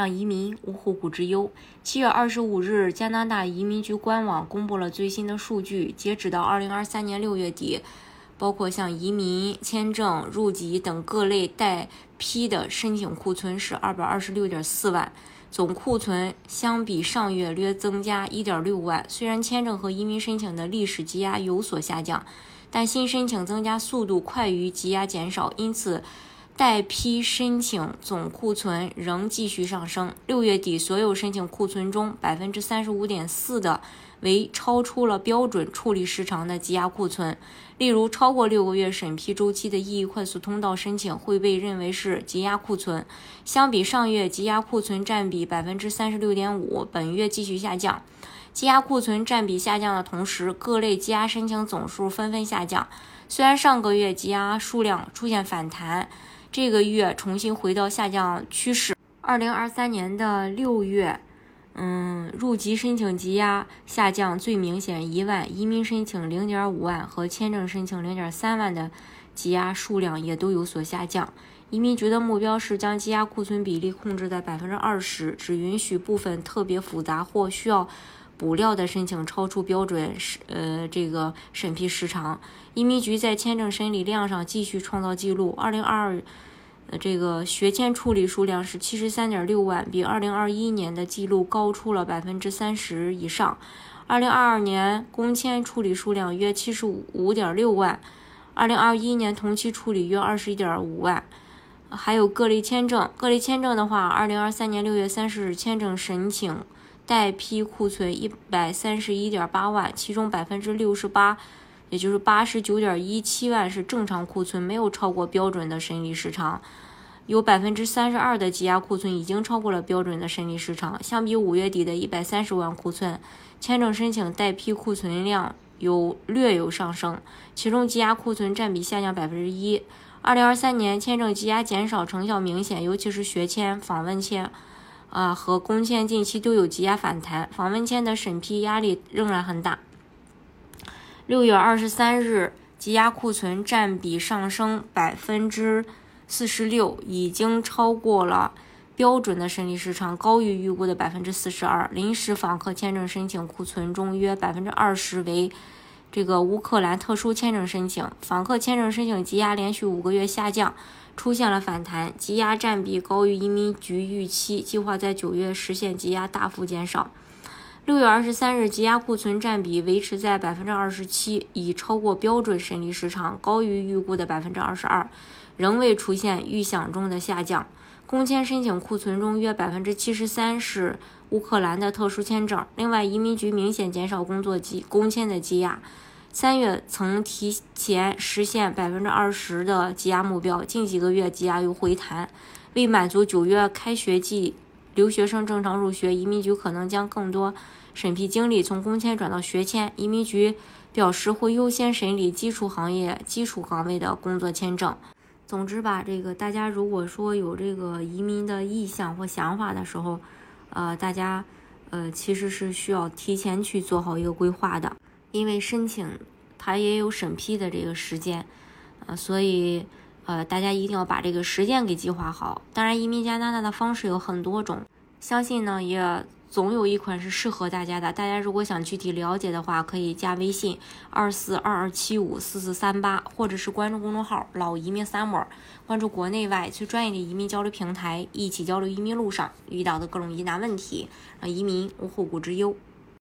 让移民无后顾之忧。七月二十五日，加拿大移民局官网公布了最新的数据，截止到二零二三年六月底，包括像移民签证、入籍等各类待批的申请库存是二百二十六点四万，总库存相比上月略增加一点六万。虽然签证和移民申请的历史积压有所下降，但新申请增加速度快于积压减少，因此。待批申请总库存仍继续上升。六月底，所有申请库存中，百分之三十五点四的为超出了标准处理时长的积压库存。例如，超过六个月审批周期的异议快速通道申请会被认为是积压库存。相比上月，积压库存占比百分之三十六点五，本月继续下降。积压库存占比下降的同时，各类积压申请总数纷纷下降。虽然上个月积压数量出现反弹。这个月重新回到下降趋势。二零二三年的六月，嗯，入籍申请积压下降最明显，一万移民申请零点五万和签证申请零点三万的积压数量也都有所下降。移民局的目标是将积压库存比例控制在百分之二十，只允许部分特别复杂或需要。补料的申请超出标准审呃这个审批时长，移民局在签证审理量上继续创造记录。二零二二呃这个学签处理数量是七十三点六万，比二零二一年的记录高出了百分之三十以上。二零二二年工签处理数量约七十五点六万，二零二一年同期处理约二十一点五万。还有各类签证，各类签证的话，二零二三年六月三十日签证申请。待批库存一百三十一点八万，其中百分之六十八，也就是八十九点一七万是正常库存，没有超过标准的审理时长。有百分之三十二的积压库存已经超过了标准的审理时长。相比五月底的一百三十万库存，签证申请待批库存量有略有上升，其中积压库存占比下降百分之一。二零二三年签证积压减少成效明显，尤其是学签、访问签。啊，和工签近期都有积压反弹，访问签的审批压力仍然很大。六月二十三日，积压库存占比上升百分之四十六，已经超过了标准的审理时长，高于预估的百分之四十二。临时访客签证申请库存中约百分之二十为这个乌克兰特殊签证申请，访客签证申请积压连续五个月下降。出现了反弹，积压占比高于移民局预期，计划在九月实现积压大幅减少。六月二十三日，积压库存占比维持在百分之二十七，已超过标准审理时长，高于预估的百分之二十二，仍未出现预想中的下降。工签申请库存中约百分之七十三是乌克兰的特殊签证。另外，移民局明显减少工作积工签的积压。三月曾提前实现百分之二十的积压目标，近几个月积压又回弹。为满足九月开学季留学生正常入学，移民局可能将更多审批精力从工签转到学签。移民局表示会优先审理基础行业、基础岗位的工作签证。总之吧，这个大家如果说有这个移民的意向或想法的时候，呃，大家呃其实是需要提前去做好一个规划的。因为申请它也有审批的这个时间，呃，所以呃，大家一定要把这个时间给计划好。当然，移民加拿大的方式有很多种，相信呢也总有一款是适合大家的。大家如果想具体了解的话，可以加微信二四二二七五四四三八，或者是关注公众号“老移民 summer”，关注国内外最专业的移民交流平台，一起交流移民路上遇到的各种疑难问题，让移民无后顾之忧。